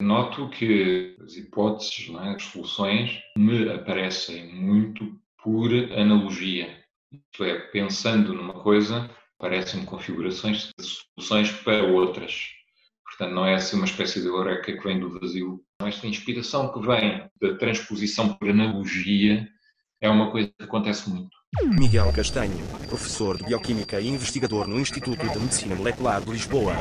Noto que as hipóteses, é? as soluções, me aparecem muito por analogia. Isto é, pensando numa coisa, parecem configurações de soluções para outras. Portanto, não é assim uma espécie de eureka que vem do vazio. Esta inspiração que vem da transposição por analogia é uma coisa que acontece muito. Miguel Castanho, professor de Bioquímica e investigador no Instituto de Medicina Molecular de Lisboa.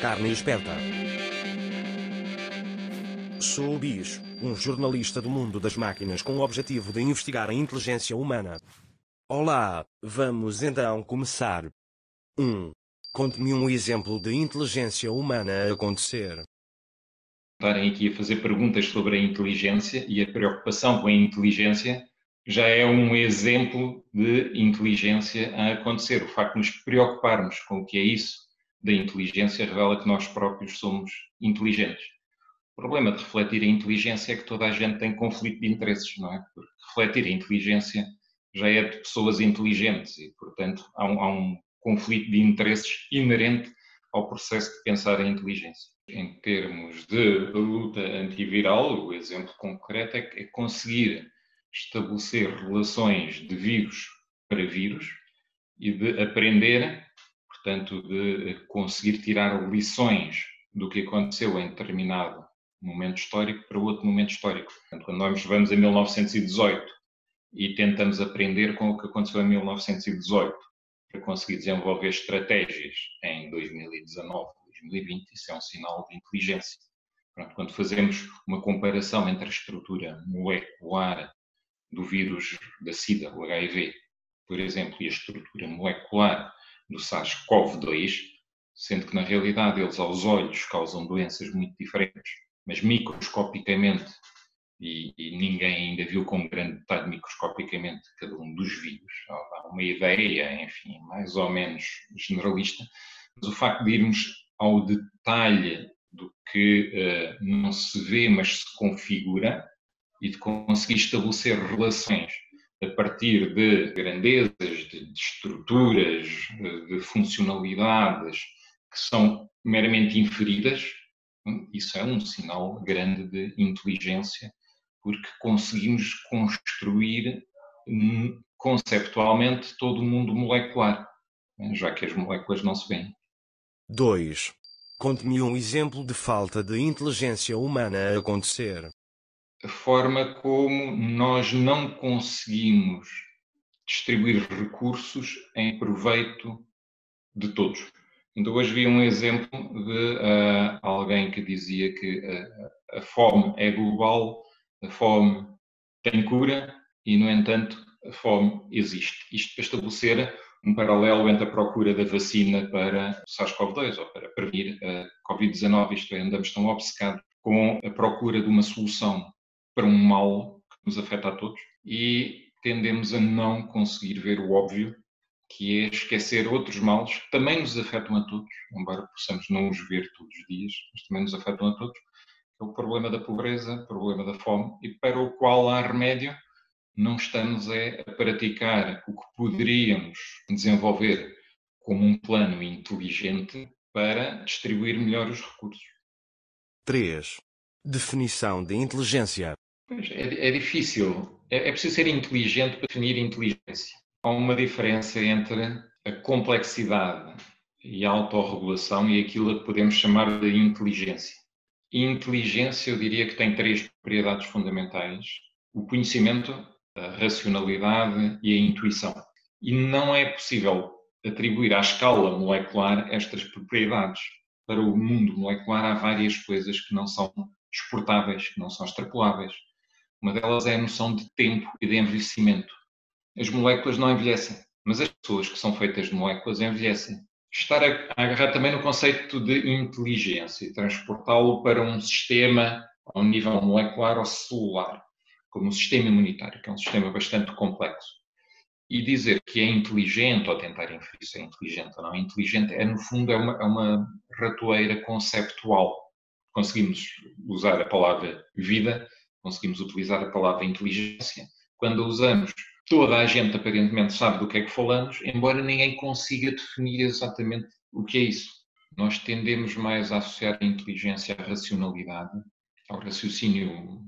Carne esperta. Sou o Bis, um jornalista do mundo das máquinas com o objetivo de investigar a inteligência humana. Olá, vamos então começar. 1. Um, Conte-me um exemplo de inteligência humana a acontecer. Estarem aqui a fazer perguntas sobre a inteligência e a preocupação com a inteligência já é um exemplo de inteligência a acontecer. O facto de nos preocuparmos com o que é isso da inteligência revela que nós próprios somos inteligentes. O problema de refletir a inteligência é que toda a gente tem conflito de interesses, não é? Porque refletir a inteligência já é de pessoas inteligentes e, portanto, há um, há um conflito de interesses inerente ao processo de pensar a inteligência. Em termos de luta antiviral, o exemplo concreto é, é conseguir estabelecer relações de vírus para vírus e de aprender, portanto, de conseguir tirar lições do que aconteceu em determinado momento histórico para outro momento histórico. Portanto, quando nós vamos a 1918 e tentamos aprender com o que aconteceu em 1918 para conseguir desenvolver estratégias em 2019, 2020, isso é um sinal de inteligência. Pronto, quando fazemos uma comparação entre a estrutura molecular do vírus da SIDA, o HIV, por exemplo, e a estrutura molecular do SARS-CoV-2, sendo que na realidade eles aos olhos causam doenças muito diferentes, mas microscopicamente, e, e ninguém ainda viu com grande detalhe microscopicamente cada um dos vírus, há uma ideia, enfim, mais ou menos generalista, mas o facto de irmos ao detalhe do que uh, não se vê, mas se configura, e de conseguir estabelecer relações a partir de grandezas, de, estruturas, de, de funcionalidades que são meramente inferidas, hum, isso é um sinal grande de inteligência, porque conseguimos construir hum, conceptualmente todo o mundo molecular, né, já que as moléculas não se veem. 2. Conte-me um exemplo de falta de inteligência humana a acontecer a forma como nós não conseguimos distribuir recursos em proveito de todos. Então, hoje vi um exemplo de uh, alguém que dizia que uh, a fome é global, a fome tem cura e, no entanto, a fome existe. Isto para estabelecer um paralelo entre a procura da vacina para o SARS-CoV-2 ou para prevenir a Covid-19, isto é, andamos tão obcecados com a procura de uma solução para um mal que nos afeta a todos e tendemos a não conseguir ver o óbvio, que é esquecer outros males que também nos afetam a todos, embora possamos não os ver todos os dias, mas também nos afetam a todos, é o problema da pobreza, o problema da fome, e para o qual há remédio, não estamos a praticar o que poderíamos desenvolver como um plano inteligente para distribuir melhor os recursos. 3. Definição de inteligência. É, é difícil. É, é preciso ser inteligente para definir inteligência. Há uma diferença entre a complexidade e a autorregulação e aquilo que podemos chamar de inteligência. inteligência, eu diria que tem três propriedades fundamentais: o conhecimento, a racionalidade e a intuição. E não é possível atribuir à escala molecular estas propriedades. Para o mundo molecular há várias coisas que não são exportáveis, que não são extrapoláveis. Uma delas é a noção de tempo e de envelhecimento. As moléculas não envelhecem, mas as pessoas que são feitas de moléculas envelhecem. Estar a agarrar também no conceito de inteligência e transportá-lo para um sistema ao nível molecular ou celular, como o sistema imunitário, que é um sistema bastante complexo. E dizer que é inteligente, ou tentar inferir se é inteligente ou não é inteligente, é no fundo é uma, é uma ratoeira conceptual conseguimos usar a palavra vida conseguimos utilizar a palavra inteligência. Quando a usamos, toda a gente aparentemente sabe do que é que falamos, embora ninguém consiga definir exatamente o que é isso. Nós tendemos mais a associar a inteligência à racionalidade, ao raciocínio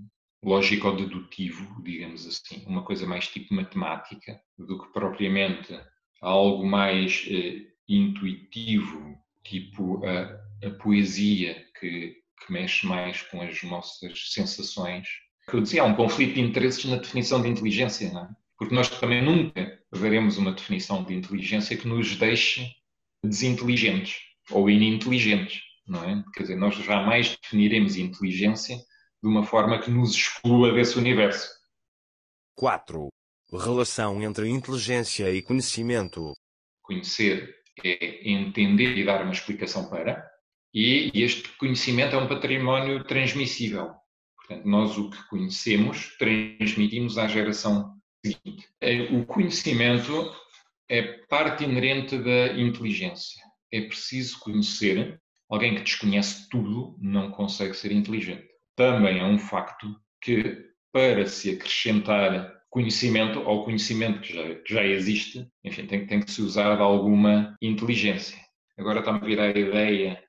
lógico-dedutivo, digamos assim, uma coisa mais tipo matemática, do que propriamente algo mais eh, intuitivo, tipo a, a poesia, que, que, mexe mais com as nossas sensações. Eu dizia, há um conflito de interesses na definição de inteligência, não é? Porque nós também nunca veremos uma definição de inteligência que nos deixe desinteligentes ou ininteligentes, não é? Quer dizer, nós jamais definiremos inteligência de uma forma que nos exclua desse universo. 4. Relação entre inteligência e conhecimento. Conhecer é entender e dar uma explicação para, e este conhecimento é um património transmissível. Portanto, nós o que conhecemos transmitimos à geração seguinte. É, o conhecimento é parte inerente da inteligência. É preciso conhecer. Alguém que desconhece tudo não consegue ser inteligente. Também é um facto que, para se acrescentar conhecimento ao conhecimento que já, que já existe, enfim, tem, tem que se usar alguma inteligência. Agora está-me a vir a ideia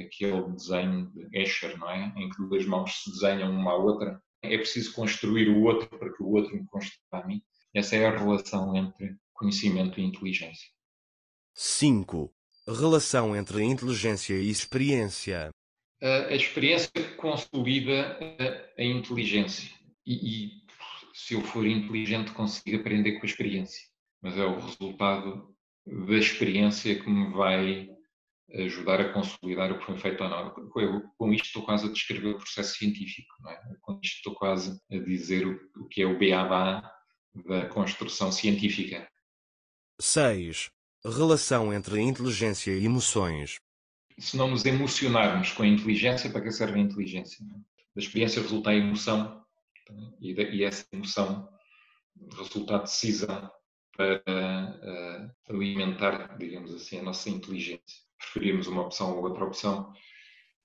aquele desenho de Escher, não é? Em que duas mãos se desenham uma à outra. É preciso construir o outro para que o outro me construa a mim. Essa é a relação entre conhecimento e inteligência. 5. Relação entre inteligência e experiência. A, experiência consolida a, a inteligência. E, e se eu for inteligente, consigo aprender com a experiência. Mas é o resultado da experiência que me vai ajudar a consolidar o que foi feito ou não. Eu, com isto estou quase a descrever o processo científico, não é? com isto estou quase a dizer o, o que é o beabá da construção científica. 6. Relação entre inteligência e emoções. Se não nos emocionarmos com a inteligência, para que serve a inteligência? Não? Da experiência resulta a emoção e, de, e essa emoção resulta a decisão para uh, alimentar, digamos assim, a nossa inteligência preferirmos uma opção ou outra opção,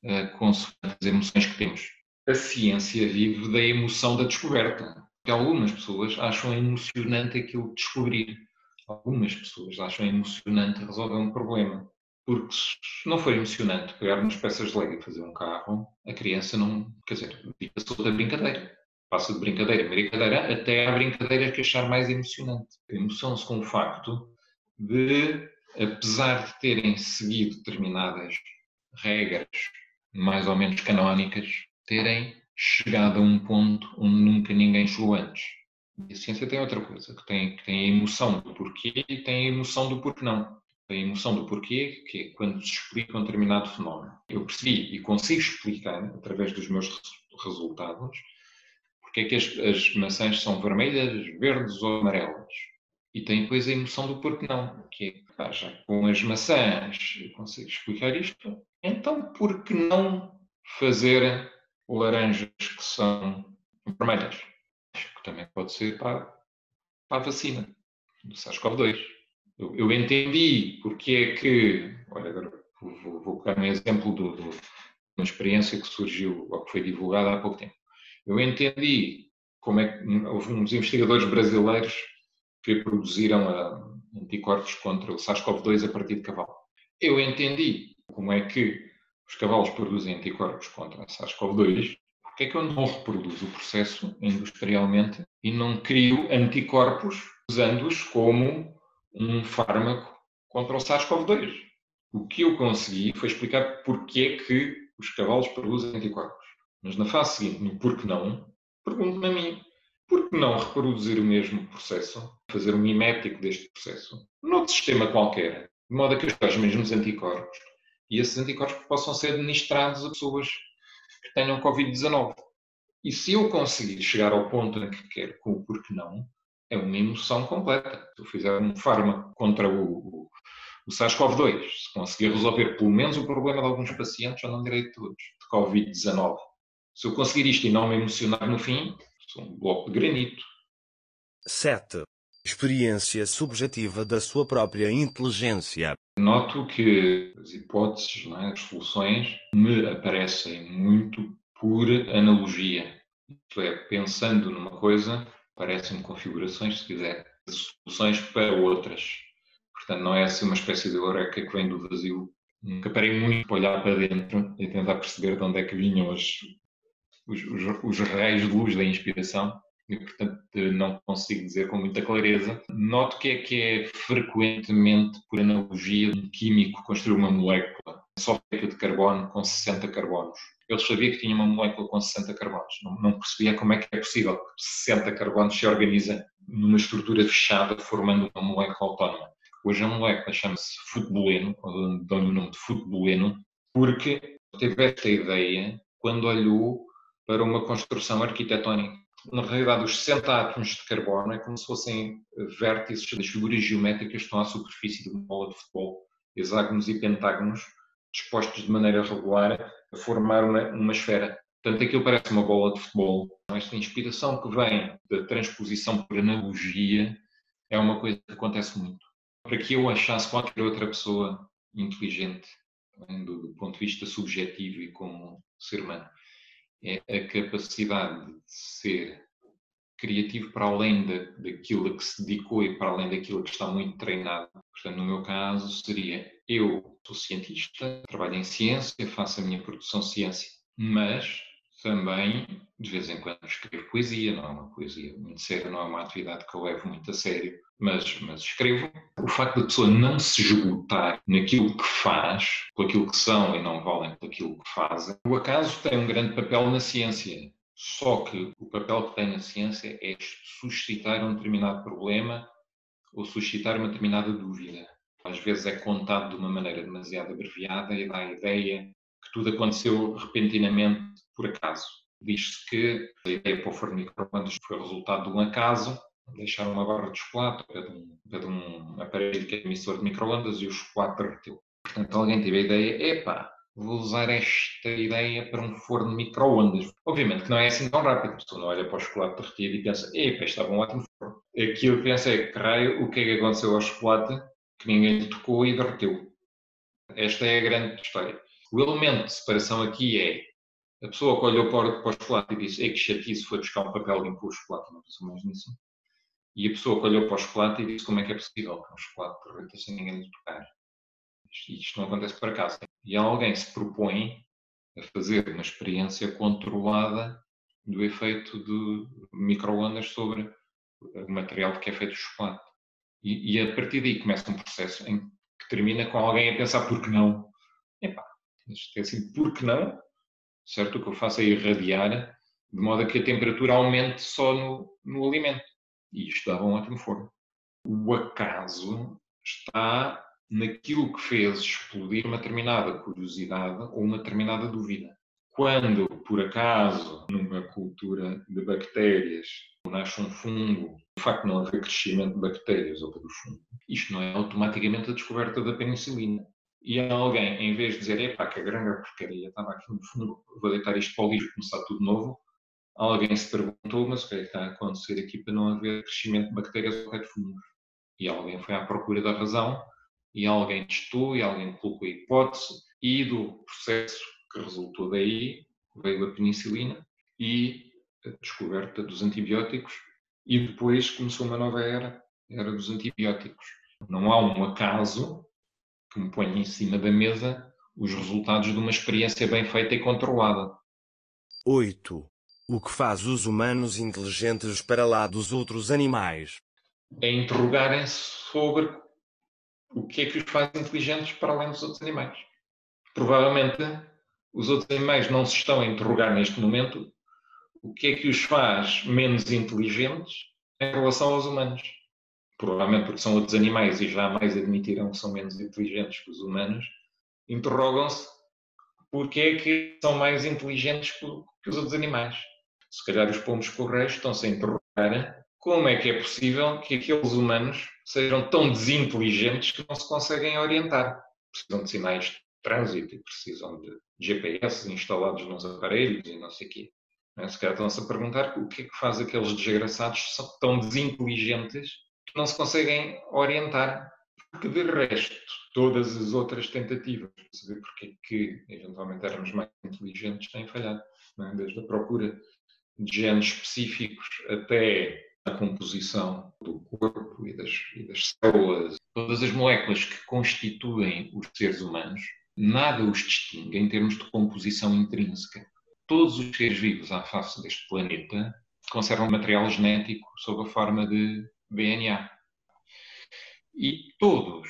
uh, consoante as emoções que temos. A ciência vive da emoção da descoberta. Algumas pessoas acham emocionante aquilo de descobrir. Algumas pessoas acham emocionante resolver um problema. Porque se não for emocionante pegar umas peças de Lego e fazer um carro, a criança não. Quer dizer, fica da brincadeira. Passa de brincadeira em brincadeira até a brincadeira que achar mais emocionante. Emoção-se com o facto de apesar de terem seguido determinadas regras mais ou menos canónicas, terem chegado a um ponto onde nunca ninguém chegou antes. E a ciência tem outra coisa, que tem, que tem a emoção do porquê e tem a emoção do porquê não. Tem a emoção do porquê, que é quando se explica um determinado fenómeno. Eu percebi e consigo explicar, através dos meus resultados, porque é que as, as maçãs são vermelhas, verdes ou amarelas. E tem depois a emoção do porquê não, que é já com as maçãs eu consigo explicar isto, então por que não fazer laranjas que são vermelhas? Acho que também pode ser para, para a vacina do SARS-CoV-2. Eu, eu, entendi porque é que, olha, agora vou, vou um exemplo de uma experiência que surgiu ou que foi divulgada há pouco tempo. Eu entendi como é que houve uns investigadores brasileiros que produziram a, anticorpos contra o SARS-CoV-2 a partir de cavalo. Eu entendi como é que os cavalos produzem anticorpos contra o SARS-CoV-2, porque é que eu não reproduzo o processo industrialmente e não crio anticorpos usando-os como um fármaco contra o SARS-CoV-2? O que eu consegui foi explicar porque é que os cavalos produzem anticorpos. Mas na fase seguinte, no porquê não, pergunto-me a mim, por que não reproduzir o mesmo processo, fazer um mimético deste processo, noutro sistema qualquer, de modo a que os mesmos anticorpos e esses anticorpos possam ser administrados a pessoas que tenham Covid-19. E se eu conseguir chegar ao ponto em que quero, com o porquê não, é uma emoção completa. Se eu fizer um fármaco contra o, o, o SARS-CoV-2, se conseguir resolver pelo menos o problema de alguns pacientes, já não direi de todos, de Covid-19. Se eu conseguir isto e não me emocionar no fim, Um bloco de granito. 7. Experiência subjetiva da sua própria inteligência. Noto que as hipóteses, é, as soluções, me aparecem muito por analogia. Isto é, pensando numa coisa, parecem configurações, se quiser, soluções para outras. Portanto, não é assim uma espécie de eureka que vem do vazio. Nunca parei muito para olhar para dentro e tentar perceber de onde é que vinham os, os, os, os raios de luz da inspiração e, portanto, não consigo dizer com muita clareza. Noto que é que é frequentemente, por analogia, um químico construir uma molécula só feita de carbono com 60 carbonos. Eu sabia que tinha uma molécula com 60 carbonos, não, não percebia como é que é possível que 60 carbonos se organizem numa estrutura fechada, formando uma molécula autónoma. Hoje a molécula chama-se futeboleno, dou-lhe o nome de futeboleno, porque teve esta ideia quando olhou para uma construção arquitetónica. Na realidade, os 60 átomos de carbono é como se fossem vértices das figuras geométricas que estão à superfície de uma bola de futebol, hexágonos e pentágonos, dispostos de maneira regular a formar uma, uma esfera. Portanto, aquilo parece uma bola de futebol. Esta inspiração que vem da transposição por analogia é uma coisa que acontece muito. Para que eu achasse qualquer outra pessoa inteligente, do ponto de vista subjetivo e como ser humano, é a capacidade de ser criativo para além da, daquilo a que se dedicou e para além daquilo que está muito treinado. Portanto, no meu caso, seria eu sou cientista, trabalho em ciência, faço a minha produção de ciência, mas também, de vez em quando, escrevo poesia, não é uma poesia muito séria, não é uma atividade que eu levo muito a sério, mas, mas escrevo. O facto da pessoa não se esgotar naquilo que faz, por aquilo que são e não valem por aquilo que fazem, o acaso tem um grande papel na ciência. Só que o papel que tem na ciência é suscitar um determinado problema ou suscitar uma determinada dúvida. Às vezes é contado de uma maneira demasiado abreviada e dá a ideia que tudo aconteceu repentinamente por acaso. Diz-se que a ideia para o forno microondas foi resultado de um acaso, deixar uma barra de chocolate para um, para um aparelho que é emissor de microondas e o chocolate derreteu. Portanto, alguém teve a ideia, epá, vou usar esta ideia para um forno de microondas. Obviamente que não é assim tão rápido, a pessoa não olha para o chocolate derretido e pensa, epá, estava um ótimo forno. Aquilo que pensa é, que o que é que aconteceu ao chocolate que ninguém lhe tocou e derreteu. Esta é a grande história. O elemento de separação aqui é a pessoa que olhou para, o chocolate e disse Ei, que chatice, foi buscar um papel limpo o chocolate, não pensou mais nisso. E a pessoa que olhou para o chocolate e disse como é que é possível que um chocolate derreta sem ninguém lhe tocar. Isto, isto não acontece por acaso. E alguém se propõe a fazer uma experiência controlada do efeito de microondas sobre o material que é feito o chocolate. E, e, a partir daí começa um processo em que termina com alguém a pensar por que não. Epá, isto é assim, por que não? Certo? O que eu faço é irradiar de modo a que a temperatura aumente só no, no alimento. E isto dava um ótimo forno. O acaso está naquilo que fez explodir uma determinada curiosidade ou uma determinada dúvida. Quando, por acaso, numa cultura de bactérias, nasce um fungo, o facto de não haver crescimento de bactérias ou do fungo, isto não é automaticamente a descoberta da penicilina. E alguém, em vez de dizer, epá, que a grande porcaria estava aqui no fundo, vou deitar isto para o lixo começar tudo novo, alguém se perguntou, mas o que é que está a acontecer aqui para não haver crescimento de bactérias ou de fungos? E alguém foi à procura da razão, e alguém testou, e alguém colocou a hipótese, e do processo que resultou daí veio a penicilina, e a descoberta dos antibióticos e depois começou uma nova era, era dos antibióticos. Não há um acaso que me ponha em cima da mesa os resultados de uma experiência bem feita e controlada. 8. O que faz os humanos inteligentes para lá dos outros animais? É interrogarem-se sobre o que é que os faz inteligentes para além dos outros animais. Provavelmente os outros animais não se estão a interrogar neste momento o que é que os faz menos inteligentes em relação aos humanos. Provavelmente porque são outros animais e jamais admitirão que são menos inteligentes que os humanos, interrogam-se porque é que são mais inteligentes que os outros animais. Se calhar os pombos correios estão-se a interrogar como é que é possível que aqueles humanos sejam tão desinteligentes que não se conseguem orientar. Precisam de sinais de trânsito e precisam de GPS instalados nos aparelhos e não sei o quê. Né? Se calhar estão-se a perguntar o que é que faz aqueles desgraçados tão desinteligentes que não se conseguem orientar. Porque de resto, todas as outras tentativas para saber porque é que eventualmente éramos mais inteligentes têm falhado. É? Desde a procura de genes específicos até a composição do corpo e das, e das células, todas as moléculas que constituem os seres humanos, nada os distingue em termos de composição intrínseca. Todos os seres vivos à face deste planeta conservam material genético sob a forma de DNA. E todos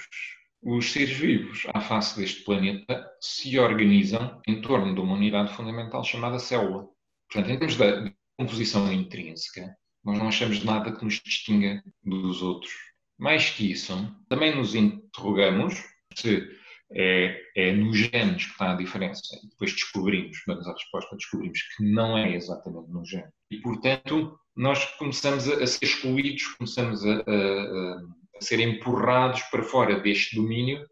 os seres vivos à face deste planeta se organizam em torno de uma unidade fundamental chamada célula. Portanto, em termos de composição intrínseca, nós não achamos nada que nos distinga dos outros. Mais que isso, também nos interrogamos se é, é nos genes que está a diferença. E depois descobrimos, damos a resposta, descobrimos que não é exatamente no gene. E, portanto, nós começamos a, ser excluídos, começamos a, a, a, ser empurrados para fora deste domínio,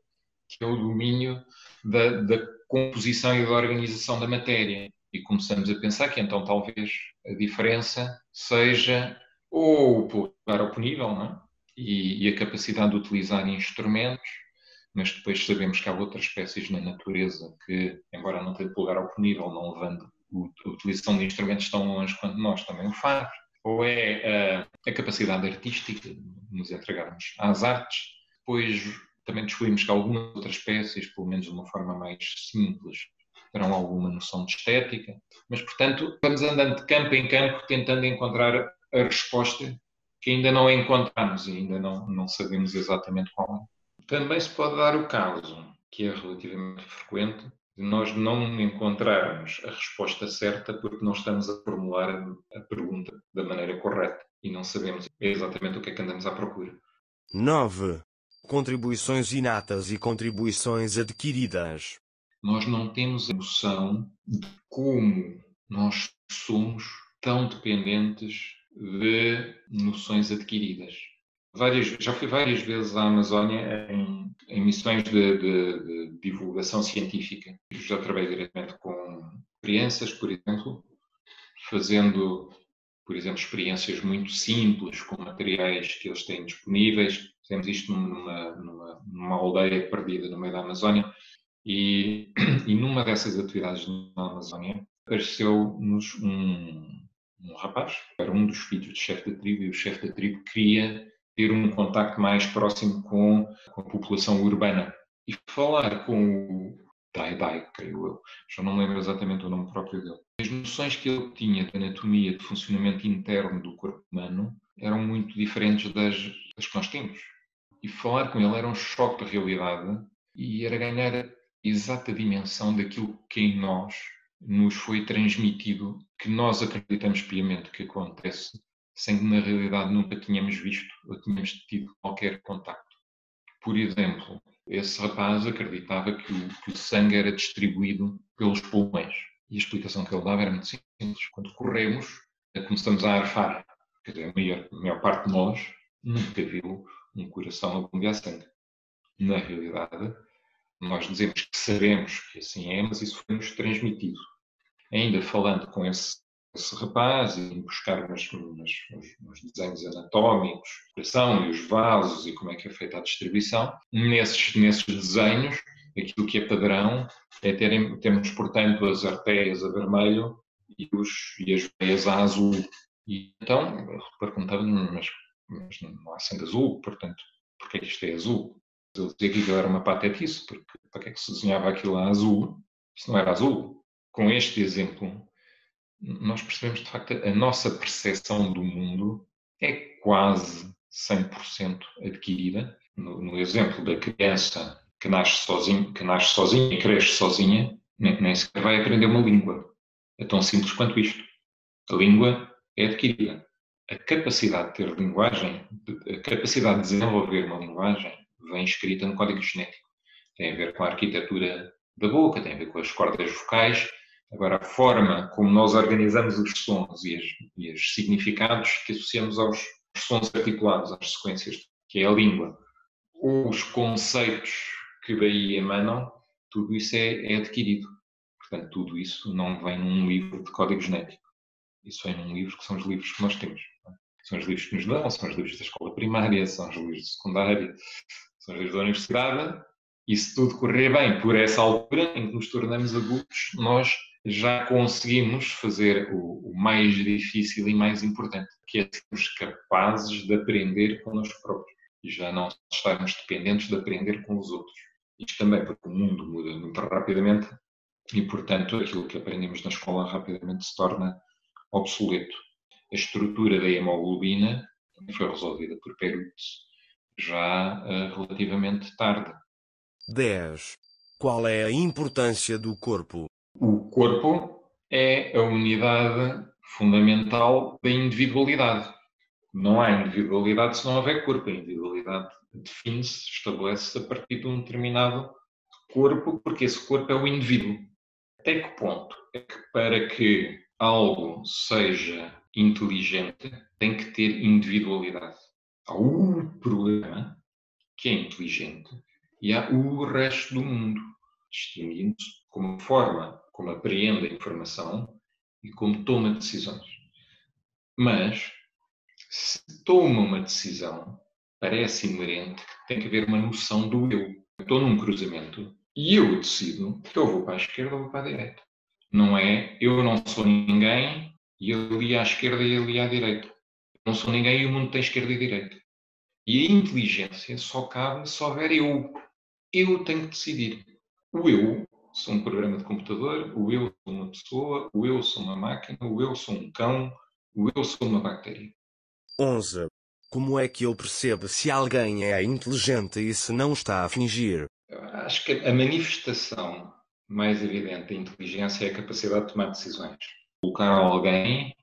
que é o domínio da, da composição e da organização da matéria. E começamos a pensar que então talvez a diferença seja ou o polegar oponível não é? e, e a capacidade de utilizar instrumentos, mas depois sabemos que há outras espécies na natureza que, embora não tenham polegar oponível, não levando a utilização de instrumentos tão longe quanto nós, também o faz ou é a, a capacidade artística de nos entregarmos às artes. Depois também descobrimos que algumas outras espécies, pelo menos de uma forma mais simples, terão alguma noção de estética. Mas, portanto, vamos andando de campo em campo tentando encontrar a resposta que ainda não encontramos e ainda não, não sabemos exatamente qual é. Também se pode dar o caso, que é relativamente frequente, de nós não encontrarmos a resposta certa porque não estamos a formular a pergunta da maneira correta e não sabemos exatamente o que é que andamos à procura. 9. Contribuições inatas e contribuições adquiridas. Nós não temos a noção de como nós somos tão dependentes de noções adquiridas. Várias, já fui várias vezes à Amazónia em, em missões de, de, de, divulgação científica. Já trabalhei diretamente com crianças, por exemplo, fazendo, por exemplo, experiências muito simples com materiais que eles têm disponíveis. Fizemos isto numa, numa, numa aldeia perdida no meio da Amazónia e, e numa dessas atividades na Amazónia apareceu-nos um, um rapaz, era um dos filhos do chefe da tribo, e o chefe da tribo queria ter um contacto mais próximo com, com a população urbana. E falar com o Dai Dai, creio eu, já não lembro exatamente o nome próprio dele. As noções que ele tinha de anatomia, de funcionamento interno do corpo humano, eram muito diferentes das, das que nós temos. E falar com ele era um choque de realidade e era ganhar a exata dimensão daquilo que em nós nos foi transmitido, que nós acreditamos piamente que acontece sem que na realidade nunca tínhamos visto ou tínhamos tido qualquer contacto. Por exemplo, esse rapaz acreditava que o, que o sangue era distribuído pelos pulmões. E a explicação que ele dava era muito simples. Quando corremos, começamos a arfar. Quer dizer, a maior, a maior parte de nós nunca viu um coração a bombear sangue. Na realidade, nós dizemos que sabemos que assim é, mas isso foi-nos transmitido. Ainda falando com esse esse rapaz e buscar umas, umas, uns, desenhos anatómicos, coração e os vasos e como é que é feita a distribuição. Nesses, nesses desenhos, aquilo que é padrão é terem, termos, portanto, as artérias a vermelho e, os, e as veias a azul. E então, perguntava-me, mas, mas não há sangue azul, portanto, porquê que isto é azul? Ele dizia que aquilo era uma patetice, porque para que é que se desenhava aquilo a azul, se não era azul? Com este exemplo, nós percebemos de facto a nossa percepção do mundo é quase 100% adquirida. No, no, exemplo da criança que nasce sozinha, que nasce sozinha e cresce sozinha, nem, nem sequer vai aprender uma língua. É tão simples quanto isto. A língua é adquirida. A capacidade de ter linguagem, a capacidade de desenvolver uma linguagem, vem escrita no código genético. Tem a ver com a arquitetura da boca, tem a ver com as cordas vocais, Agora, a forma como nós organizamos os sons e, e os significados que associamos aos sons articulados, às sequências, que é a língua, os conceitos que daí emanam, tudo isso é, é adquirido. Portanto, tudo isso não vem num livro de código genético. Isso vem num livro que são os livros que nós temos. É? São os livros que nos dão, são os livros da escola primária, são os livros de secundária, são os livros da universidade. E se tudo correr bem por essa altura em que nos tornamos adultos, nós já conseguimos fazer o, o mais difícil e mais importante, que é sermos capazes de aprender connosco próprios e já não estarmos dependentes de aprender com os outros. Isto também porque o mundo muda muito rapidamente e, portanto, aquilo que aprendemos na escola rapidamente se torna obsoleto. A estrutura da hemoglobina foi resolvida por Perutz já uh, relativamente tarde. 10. Qual é a importância do corpo? O corpo é a unidade fundamental da individualidade. Não há individualidade se não houver corpo. A individualidade define-se, estabelece-se a partir de um determinado corpo, porque esse corpo é o indivíduo. Até que ponto é que para que algo seja inteligente tem que ter individualidade? Há um problema que é inteligente e há o resto do mundo, distinguindo-se como forma como apreende a informação e como toma decisões. Mas, se toma uma decisão, parece inerente que tem que haver uma noção do eu. Estou num cruzamento e eu decido que eu vou para a esquerda ou vou para a direita. Não é eu não sou ninguém e ali à esquerda e ali à direita. Não sou ninguém e o mundo tem esquerda e direita. E a inteligência só cabe se houver eu. Eu tenho que decidir. O eu sou um programa de computador, o eu sou uma pessoa, o eu sou uma máquina, o eu sou um cão, o eu sou uma bactéria. 11. Como é que eu percebo se alguém é inteligente e se não está a fingir? Acho que a manifestação mais evidente da inteligência é a capacidade de tomar decisões. Colocar alguém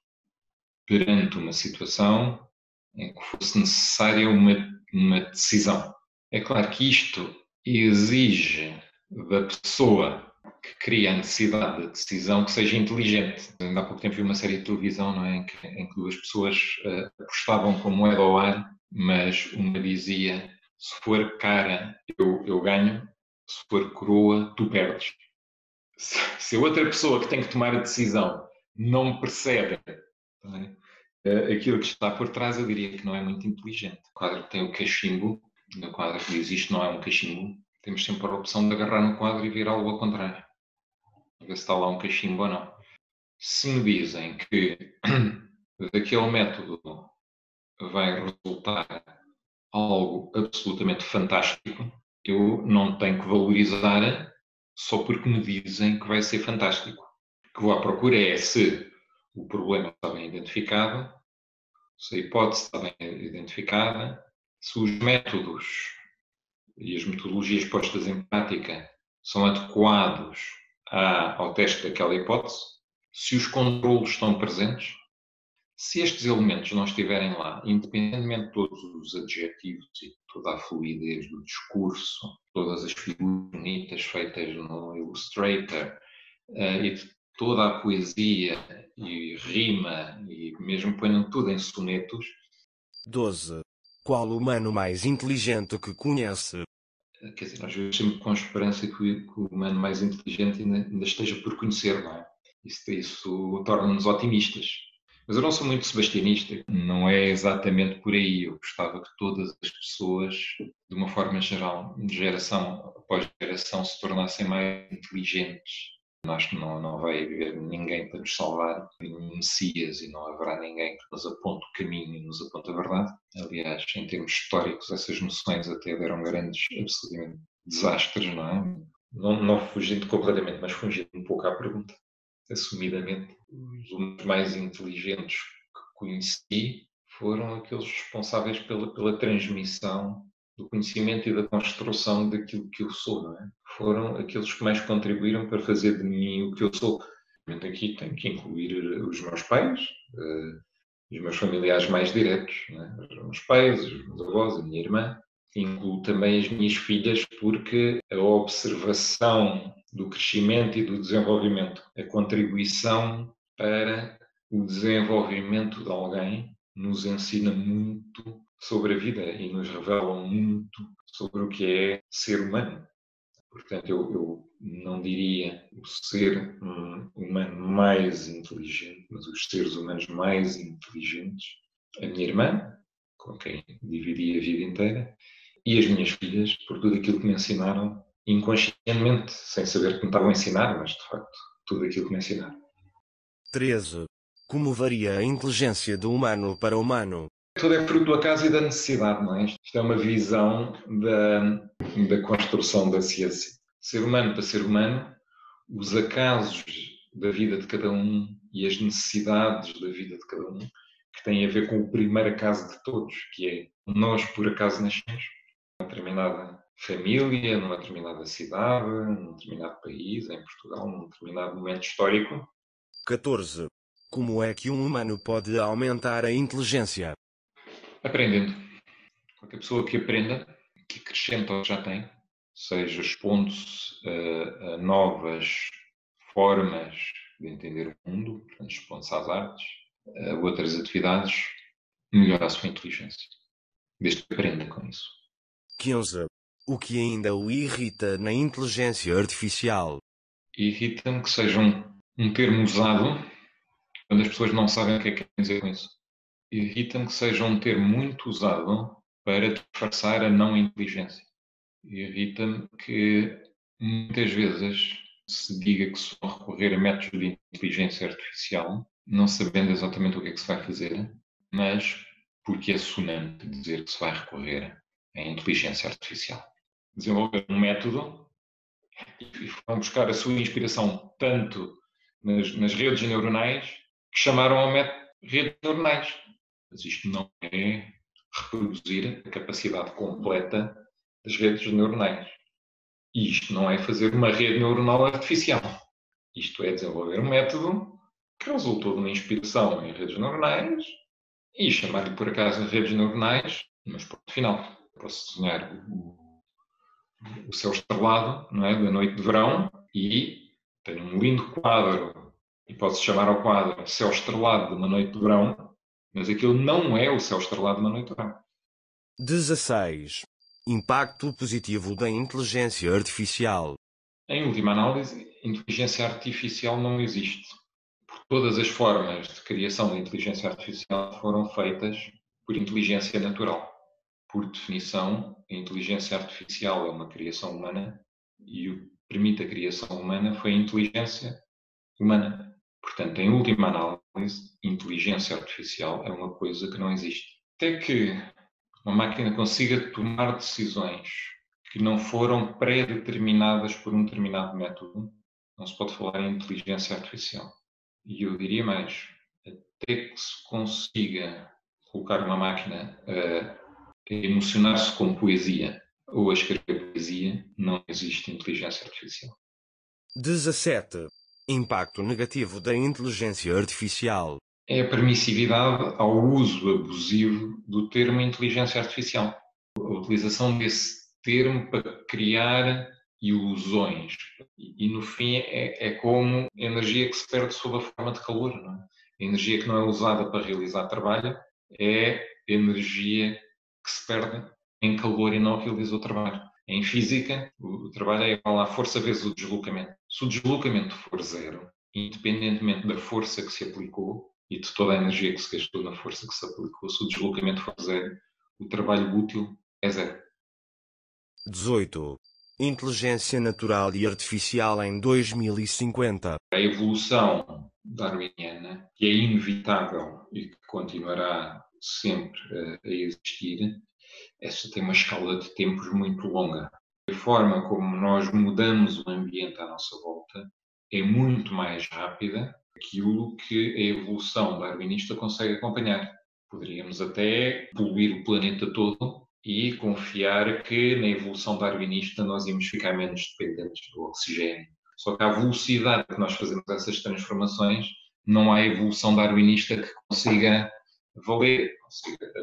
perante uma situação em que fosse necessária uma, uma decisão. É claro que isto exige da pessoa que cria a necessidade de decisão que seja inteligente. Ainda há pouco tempo vi uma série de televisão não é? em, que, em que duas pessoas uh, apostavam com moeda ao ar, mas uma dizia: se for cara, eu, eu ganho, se for coroa, tu perdes. Se, se a outra pessoa que tem que tomar a decisão não percebe é? uh, aquilo que está por trás, eu diria que não é muito inteligente. O quadro tem o cachimbo, no quadro que diz isto não é um cachimbo, temos sempre a opção de agarrar no quadro e virá-lo ao contrário. Ver se está lá um cachimbo ou não. Se me dizem que daquele método vai resultar algo absolutamente fantástico, eu não tenho que valorizar só porque me dizem que vai ser fantástico. O que vou à procura é se o problema está bem identificado, se a hipótese está bem identificada, se os métodos e as metodologias postas em prática são adequados ao teste daquela hipótese, se os controlos estão presentes, se estes elementos não estiverem lá, independentemente de todos os adjetivos e toda a fluidez do discurso, todas as figuras bonitas feitas no Illustrator uh, e de toda a poesia e rima e mesmo ponham tudo em sonetos. 12. Qual humano mais inteligente que conhece? quer dizer, nós vivemos sempre com a esperança que que o humano mais inteligente ainda, ainda, esteja por conhecer, não é? Isso, isso torna-nos otimistas. Mas eu não sou muito sebastianista, não é exatamente por aí. Eu gostava que todas as pessoas, de uma forma geral, de geração após geração, se tornassem mais inteligentes acho que não, não vai haver ninguém para nos salvar, nenhum Messias, e não haverá ninguém que nos aponte o caminho e nos aponte a verdade. Aliás, em termos históricos, essas noções até deram grandes, absolutamente, desastres, não é? Não, não fugindo completamente, mas fugindo um pouco à pergunta. Assumidamente, os humanos mais inteligentes que conheci foram aqueles responsáveis pela, pela transmissão do conhecimento e da construção daquilo que eu sou, é? Foram aqueles que mais contribuíram para fazer de mim o que eu sou. Aqui tenho que incluir eh, os meus pais, uh, os meus familiares mais diretos, é? os meus pais, os meus avós, a minha irmã. Incluo também as minhas filhas, porque a observação do crescimento e do desenvolvimento, a contribuição para o desenvolvimento de alguém, nos ensina muito sobre a vida e nos revelam muito sobre o que é ser humano. Portanto, eu, eu não diria o ser humano mais inteligente, mas os seres humanos mais inteligentes. A minha irmã, com quem dividi a vida inteira, e as minhas filhas, por tudo aquilo que me ensinaram inconscientemente, sem saber que me estavam a ensinar, mas de facto tudo aquilo que mencionar. 13. Como varia a inteligência do humano para humano? Tudo é fruto do acaso e da necessidade, não é? Isto é uma visão da, da construção da ciência. Ser humano para ser humano, os acasos da vida de cada um e as necessidades da vida de cada um, que têm a ver com o primeiro acaso de todos, que é nós por acaso nascemos numa determinada família, numa determinada cidade, num determinado país, em Portugal, num determinado momento histórico. 14. Como é que um humano pode aumentar a inteligência? Aprendendo. Qualquer pessoa que aprenda, que acrescenta o que já tem, seja expondo-se a, a novas formas de entender o mundo, portanto, expondo-se às artes, a outras atividades, melhora a sua inteligência. Desde que aprenda com isso. 15. O que ainda o irrita na inteligência artificial? Irrita-me que seja um, um termo usado quando as pessoas não sabem o que é que querem dizer com isso. Irrita-me que seja um termo muito usado para disfarçar a não inteligência. Irrita-me que muitas vezes se diga que se vão recorrer a métodos de inteligência artificial, não sabendo exatamente o que é que se vai fazer, mas porque é sonante dizer que se vai recorrer à inteligência artificial. Desenvolver um método e vão buscar a sua inspiração tanto nas, nas redes neuronais que chamaram ao método redes neuronais. Mas isto não é reproduzir a capacidade completa das redes neuronais. Isto não é fazer uma rede neuronal artificial. Isto é desenvolver um método que resultou de uma inspiração em redes neuronais e chamar-lhe por acaso redes neuronais, mas ponto final. Posso desenhar o, o céu estrelado não é, da noite de verão e tenho um lindo quadro e posso chamar ao quadro céu estrelado de uma noite de verão, mas aquilo não é o céu estrelado de uma noite de verão. 16. Impacto positivo da inteligência artificial. Em última análise, inteligência artificial não existe. Todas as formas de criação de inteligência artificial foram feitas por inteligência natural. Por definição, a inteligência artificial é uma criação humana e o que permite a criação humana foi a inteligência humana. Portanto, em última análise, inteligência artificial é uma coisa que não existe. Até que uma máquina consiga tomar decisões que não foram pré-determinadas por um determinado método, não se pode falar em inteligência artificial. E eu diria mais, até que se consiga colocar uma máquina a emocionar-se com poesia ou a escrever poesia, não existe inteligência artificial. 17. Impacto negativo da inteligência artificial é a permissividade ao uso abusivo do termo inteligência artificial. A utilização desse termo para criar ilusões. E, no fim, é, é como energia que se perde sob a forma de calor. Não é? A energia que não é usada para realizar trabalho é energia que se perde em calor e não realiza o trabalho. Em física, o trabalho é igual à força vezes o deslocamento. Se o deslocamento for zero, independentemente da força que se aplicou, e de toda a energia que se gastou na força que se aplicou, se o deslocamento for zero, o trabalho útil é zero. 18. Inteligência natural e artificial em 2050. A evolução darwiniana, que é inevitável e que continuará sempre a existir, essa tem uma escala de tempos muito longa. A forma como nós mudamos o ambiente à nossa volta é muito mais rápida aquilo que a evolução darwinista consegue acompanhar. Poderíamos até poluir o planeta todo e confiar que na evolução darwinista nós íamos ficar menos dependentes do oxigênio. Só que à velocidade que nós fazemos essas transformações, não há evolução darwinista que consiga valer,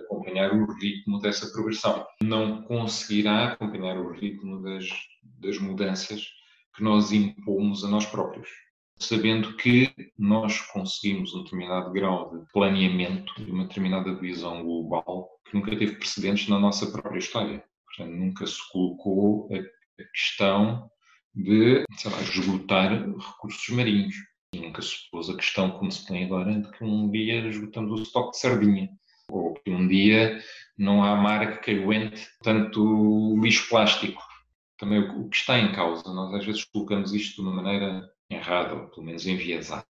acompanhar o ritmo dessa progressão. Não conseguirá acompanhar o ritmo das, das mudanças que nós impomos a nós próprios sabendo que nós conseguimos um determinado grau de planeamento e uma determinada visão global que nunca teve precedentes na nossa própria história. Portanto, nunca se colocou a questão de, sei lá, esgotar recursos marinhos. Nunca se pôs a questão, como se tem agora, de que um dia esgotamos o estoque de sardinha. Ou que um dia não há mar que aguente tanto lixo plástico. Também o que está em causa, nós às vezes colocamos isto de uma maneira errado, ou pelo menos enviesado,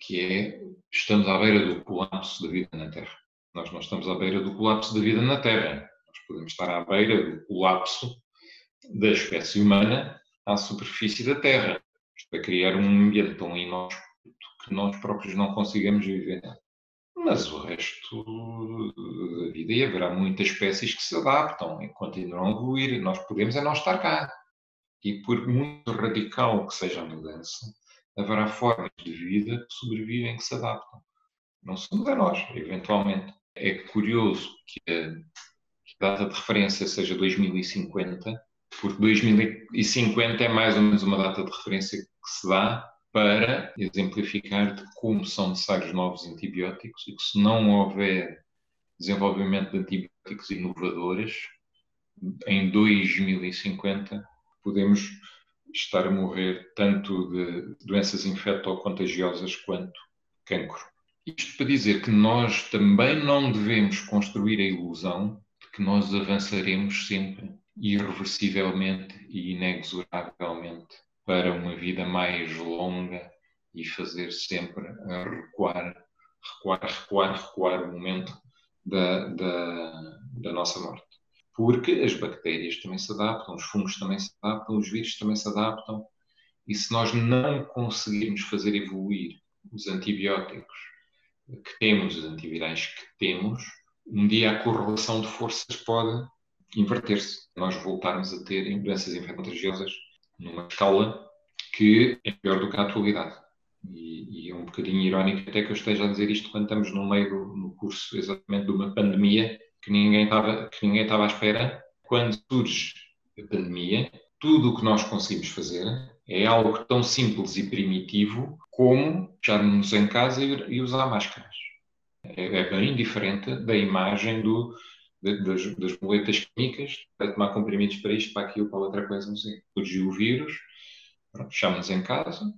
que é estamos à beira do colapso da vida na Terra. Nós não estamos à beira do colapso da vida na Terra. Nós podemos estar à beira do colapso da espécie humana à superfície da Terra. Isto vai criar um ambiente tão inóspito que nós próprios não consigamos viver. Mas o resto da vida, e haverá muitas espécies que se adaptam e continuarão a evoluir. Nós podemos é não estar cá. E por muito radical que seja a mudança, haverá formas de vida que sobrevivem, que se adaptam. Não somos a nós, eventualmente. É curioso que a, que a data de referência seja 2050, porque 2050 é mais ou menos uma data de referência que se dá para exemplificar de como são necessários novos antibióticos e que se não houver desenvolvimento de antibióticos inovadores, em 2050 podemos estar a morrer tanto de doenças infecto-contagiosas quanto cancro. Isto para dizer que nós também não devemos construir a ilusão de que nós avançaremos sempre irreversivelmente e inexoravelmente para uma vida mais longa e fazer sempre a recuar, recuar, recuar, recuar o momento da, da, da nossa morte. Porque as bactérias também se adaptam, os fungos também se adaptam, os vírus também se adaptam, e se nós não conseguirmos fazer evoluir os antibióticos que temos, os antivirais que temos, um dia a correlação de forças pode inverter-se. Nós voltarmos a ter doenças infecto-contagiosas numa escala que é pior do que a atualidade. E, e, é um bocadinho irónico até que eu esteja a dizer isto quando estamos no meio do no curso exatamente de uma pandemia que ninguém estava, que ninguém estava à espera. Quando surge a pandemia, tudo o que nós conseguimos fazer é algo tão simples e primitivo como fecharmos em casa e, e usar máscaras. É, é, bem diferente da imagem do, das, das moletas químicas para tomar comprimidos para isto, para aquilo, para outra coisa, não sei. Surgiu o vírus, fechamos em casa,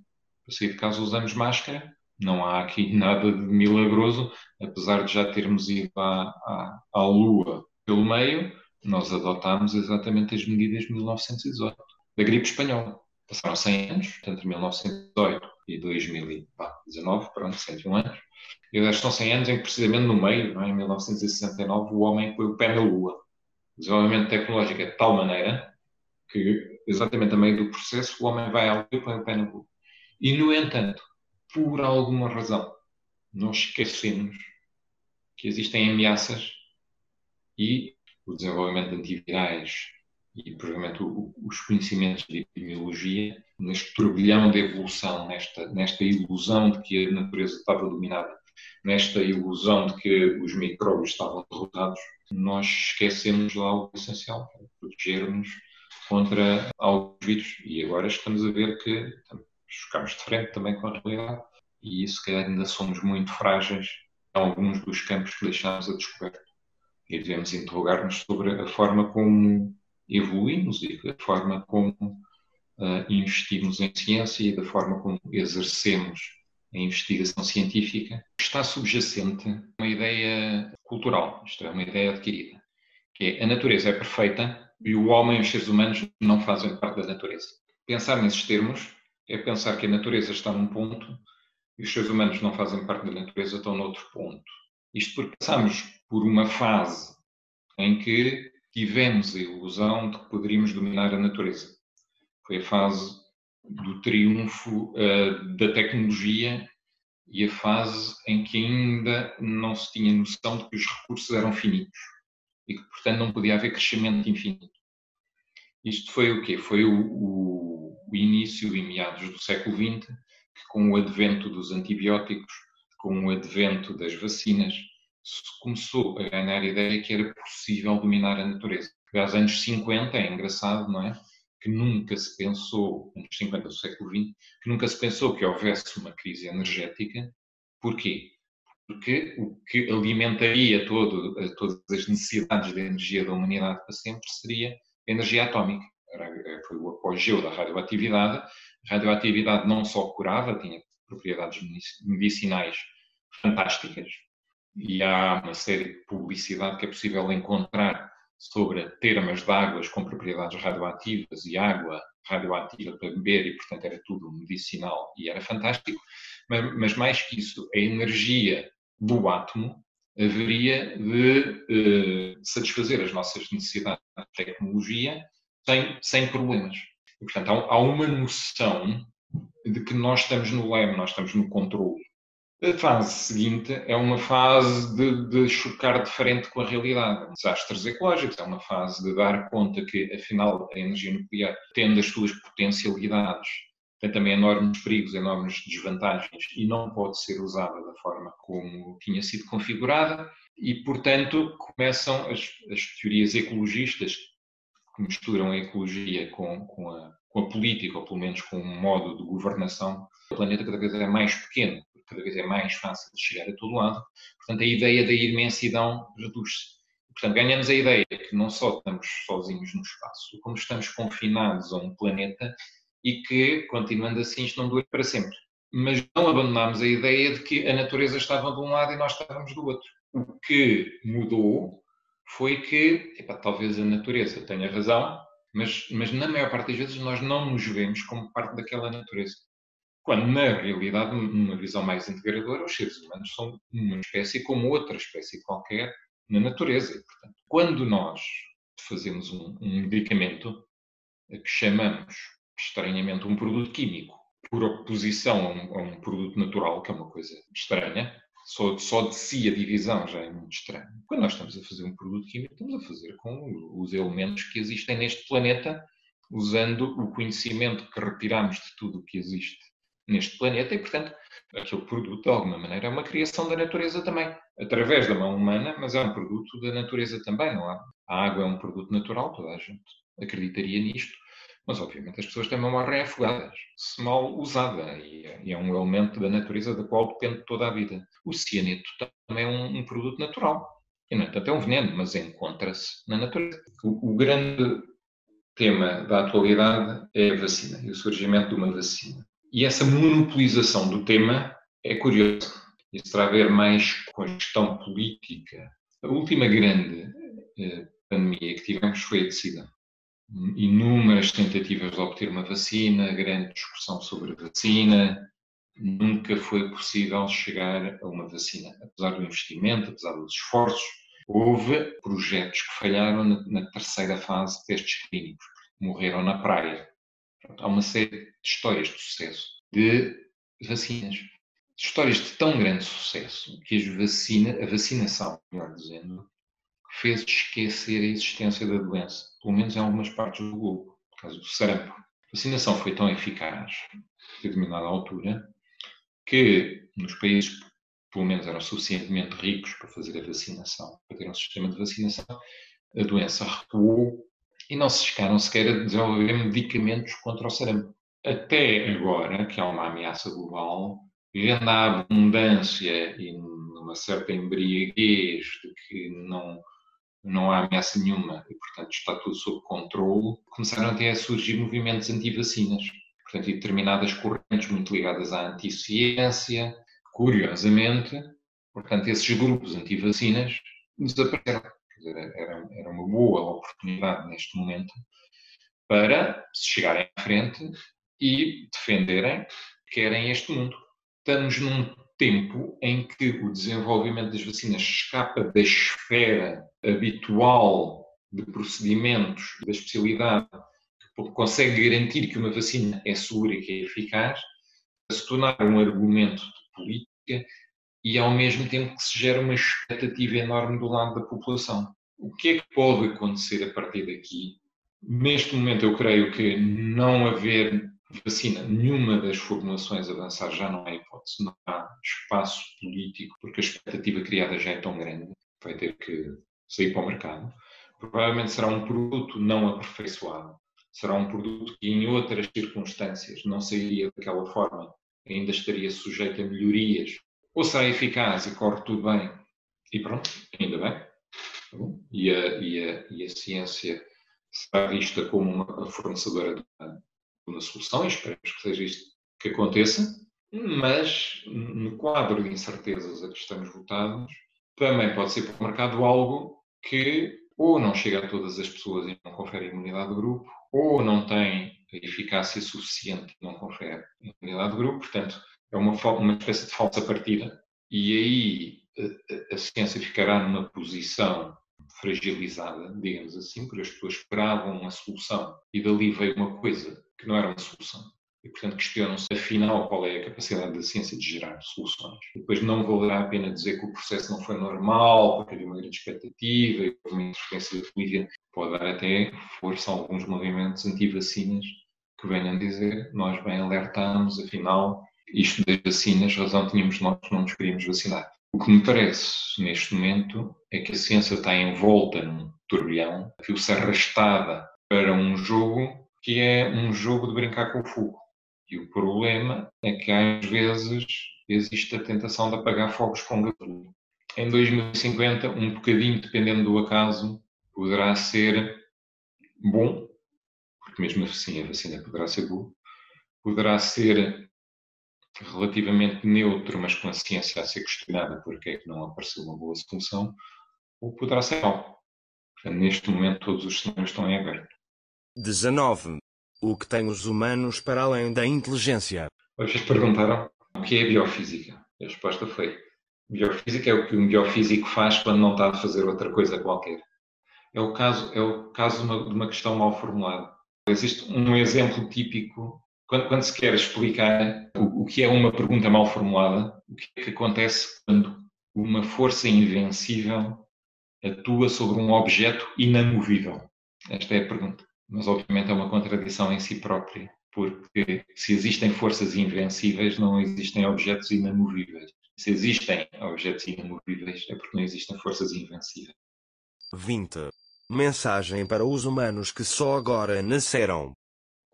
para sair de casa usamos máscara, não há aqui nada de milagroso, apesar de já termos ido à, à, à Lua pelo meio, nós adotámos exatamente as medidas de 1918, da gripe espanhola. Passaram 100 anos, entre 1918 e 2019, pronto, 101 anos. E estão 100 anos em que, precisamente no meio, é? em 1969, o homem põe o pé na Lua. O desenvolvimento tecnológico é de tal maneira que, exatamente a meio do processo, o homem vai à Lua e põe o pé na Lua. E, no entanto, por alguma razão, nós esquecemos que existem ameaças e o desenvolvimento de antivirais e, provavelmente, os conhecimentos de epidemiologia, neste turbilhão de evolução, nesta, nesta ilusão de que a natureza estava dominada, nesta ilusão de que os micróbios estavam derrotados, nós esquecemos lá o essencial, proteger-nos contra alguns vírus. E agora estamos a ver que chocamos de frente também com a realidade e se calhar ainda somos muito frágeis em alguns dos campos que deixámos a descoberto. E devemos interrogar-nos sobre a forma como evoluímos e a forma como uh, investimos em ciência e da forma como exercemos a investigação científica. Está subjacente uma ideia cultural, isto é, uma ideia adquirida, que é a natureza é perfeita e o homem e os seres humanos não fazem parte da natureza. Pensar nesses termos é pensar que a natureza está num ponto e os seres humanos não fazem parte da natureza, estão noutro ponto. Isto porque passamos por uma fase em que tivemos a ilusão de que poderíamos dominar a natureza. Foi a fase do triunfo uh, da tecnologia e a fase em que ainda não se tinha noção de que os recursos eram finitos e que, portanto, não podia haver crescimento infinito. Isto foi o quê? Foi o, o, o início e meados do século XX, que com o advento dos antibióticos, com o advento das vacinas, se começou a ganhar a ideia que era possível dominar a natureza. Aos anos 50, é engraçado, não é? Que nunca se pensou, anos 50 do século XX, que nunca se pensou que houvesse uma crise energética. Porquê? Porque o que alimentaria todo, todas as necessidades de energia da humanidade para sempre seria energia atómica. Eh, foi o apogeu da radioatividade. A radioatividade não só curava, tinha propriedades medicinais fantásticas, e há uma série de publicidade que é possível encontrar sobre termas de águas com propriedades radioativas e água radioativa para beber e, portanto, era tudo medicinal e era fantástico. Mas, mas mais que isso, a energia do átomo haveria de eh, satisfazer as nossas necessidades de tecnologia sem, sem problemas. E, portanto, há, há uma noção de que nós estamos no leme, nós estamos no controle. A fase seguinte é uma fase de, de, chocar de frente com a realidade. Desastres ecológicos é uma fase de dar conta que, afinal, a energia nuclear, tendo as suas potencialidades, tem também enormes perigos, enormes desvantagens e não pode ser usada da forma como tinha sido configurada. E, portanto, começam as, as teorias ecologistas que misturam a ecologia com, com, a, com a política, ou pelo menos com um modo de governação. O planeta cada vez é mais pequeno cada vez é mais fácil chegar a todo lado, portanto a ideia da imensidão reduz-se. Portanto, ganhamos a ideia que não só estamos sozinhos no espaço, como estamos confinados a um planeta e que, continuando assim, isto não dura para sempre. Mas não abandonamos a ideia de que a natureza estava de um lado e nós estávamos do outro. O que mudou foi que, talvez a natureza tenha razão, mas, mas na maior parte das vezes nós não nos vemos como parte daquela natureza. Quando, na realidade, numa visão mais integradora, os seres humanos são uma espécie como outra espécie qualquer na natureza. E, portanto, quando nós fazemos um, um medicamento que chamamos, estranhamente, um produto químico, por oposição a um, a um, produto natural, que é uma coisa estranha, só, só de si a divisão já é muito estranho. Quando nós estamos a fazer um produto químico, estamos a fazer com os elementos que existem neste planeta, usando o conhecimento que retiramos de tudo o que existe neste planeta e, portanto, aquele produto, de alguma maneira, é uma criação da natureza também, através da mão humana, mas é um produto da natureza também, não há? A água é um produto natural, toda a gente acreditaria nisto, mas obviamente as pessoas também morrem afogadas, se mal usada, é, e é um elemento da natureza da qual depende toda a vida. O cianeto também é um, um produto natural, e, no entanto, é um veneno, mas encontra-se na natureza. O, o grande tema da atualidade é a vacina e o surgimento de uma vacina. E essa monopolização do tema é curiosa. Isso terá a ver mais com a gestão política. A última grande eh, pandemia que tivemos foi a de SIDA. Inúmeras tentativas de obter uma vacina, grande discussão sobre a vacina, nunca foi possível chegar a uma vacina. Apesar do investimento, apesar dos esforços, houve projetos que falharam na, na terceira fase de testes clínicos, morreram na praia. Há uma série de histórias de sucesso de vacinas. Histórias de tão grande sucesso que vacina, a vacinação, melhor dizendo, fez esquecer a existência da doença, pelo menos em algumas partes do globo, por causa do sarampo. A vacinação foi tão eficaz, a determinada altura, que nos países que pelo menos eram suficientemente ricos para fazer a vacinação, para ter um sistema de vacinação, a doença recuou e não se chegaram sequer a desenvolver medicamentos contra o sarampo. Até agora, que há uma ameaça global, vendo a abundância e numa certa embriaguez de que não, não há ameaça nenhuma e, portanto, está tudo sob controle, começaram até a surgir movimentos anti-vacinas. Portanto, e determinadas correntes muito ligadas à anti-ciência. Curiosamente, portanto, esses grupos anti-vacinas desapareceram dizer, era, era uma boa oportunidade neste momento para se chegarem à frente e defenderem que querem este mundo. Estamos num tempo em que o desenvolvimento das vacinas escapa da esfera habitual de procedimentos da especialidade que consegue garantir que uma vacina é segura e que é eficaz, a se tornar um argumento de política e ao mesmo tempo que se gera uma expectativa enorme do lado da população. O que é que pode acontecer a partir daqui? Neste momento, eu creio que não haver vacina, nenhuma das formulações avançar já não há hipótese, não há espaço político, porque a expectativa criada já é tão grande, vai ter que sair para o mercado. Provavelmente será um produto não aperfeiçoado, será um produto que em outras circunstâncias não sairia daquela forma, ainda estaria sujeito a melhorias ou será eficaz e corre tudo bem, e pronto, ainda bem. Tá e a, e a, e a ciência será vista como uma fornecedora de uma solução, e esperamos que seja isto que aconteça, mas no quadro de incertezas a que estamos votados, também pode ser para o mercado algo que ou não chega a todas as pessoas e não confere imunidade do grupo, ou não tem eficácia suficiente e não confere imunidade do grupo, portanto, é uma, uma espécie de falsa partida. E aí a, a, a ciência ficará numa posição fragilizada, digamos assim, porque as pessoas esperavam uma solução e dali veio uma coisa que não era uma solução. E, portanto, questionam-se, afinal, qual é a capacidade da ciência de gerar soluções. Depois não valerá a pena dizer que o processo não foi normal, porque havia uma grande expectativa e uma interferência política. Pode dar até força a alguns movimentos anti-vacinas que venham dizer, nós bem alertámos, afinal, isto das vacinas, razão tínhamos nós que não nos queríamos vacinar. O que me parece neste momento é que a ciência está envolta num turbilhão, viu-se arrastada para um jogo que é um jogo de brincar com o fogo. E o problema é que às vezes existe a tentação de apagar fogos com gasolina. Em 2050, um bocadinho, dependendo do acaso, poderá ser bom, porque mesmo assim a vacina poderá ser boa, poderá ser relativamente neutro, mas com a ciência a ser questionada porque é que não apareceu uma boa solução, ou poderá ser mau. Portanto, neste momento todos os cenários estão em aberto. 19. O que tem os humanos para além da inteligência? Vocês perguntaram o que é biofísica. A resposta foi: biofísica é o que um biofísico faz quando não está a fazer outra coisa qualquer. É o caso, é o caso de uma, de uma questão mal formulada. Existe um exemplo típico quando, quando se quer explicar o, o, que é uma pergunta mal formulada, o que é que acontece quando uma força invencível atua sobre um objeto inamovível? Esta é a pergunta. Mas, obviamente, é uma contradição em si própria, porque se existem forças invencíveis, não existem objetos inamovíveis. Se existem objetos inamovíveis, é porque não existem forças invencíveis. 20. Mensagem para os humanos que só agora nasceram.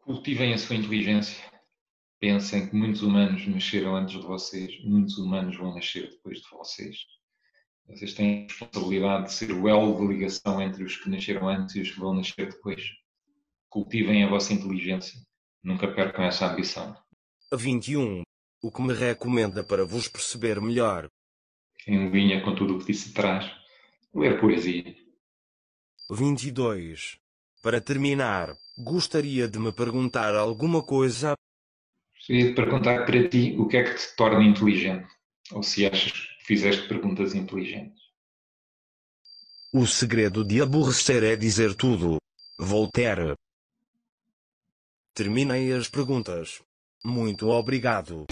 Cultivem a sua inteligência. Pensem que muitos humanos nasceram antes de vocês, muitos humanos vão nascer depois de vocês. Vocês têm a responsabilidade de ser o elo de ligação entre os que nasceram antes e os que vão nascer depois. Cultivem a vossa inteligência. Nunca percam essa ambição. 21. O que me recomenda para vos perceber melhor? Em linha com tudo o que disse atrás, ler poesia. 22. Para terminar, gostaria de me perguntar alguma coisa. Gostaria de perguntar para ti o que é que te torna inteligente? Ou se achas que fizeste perguntas inteligentes? O segredo de aborrecer é dizer tudo. Voltaire. Terminei as perguntas. Muito obrigado.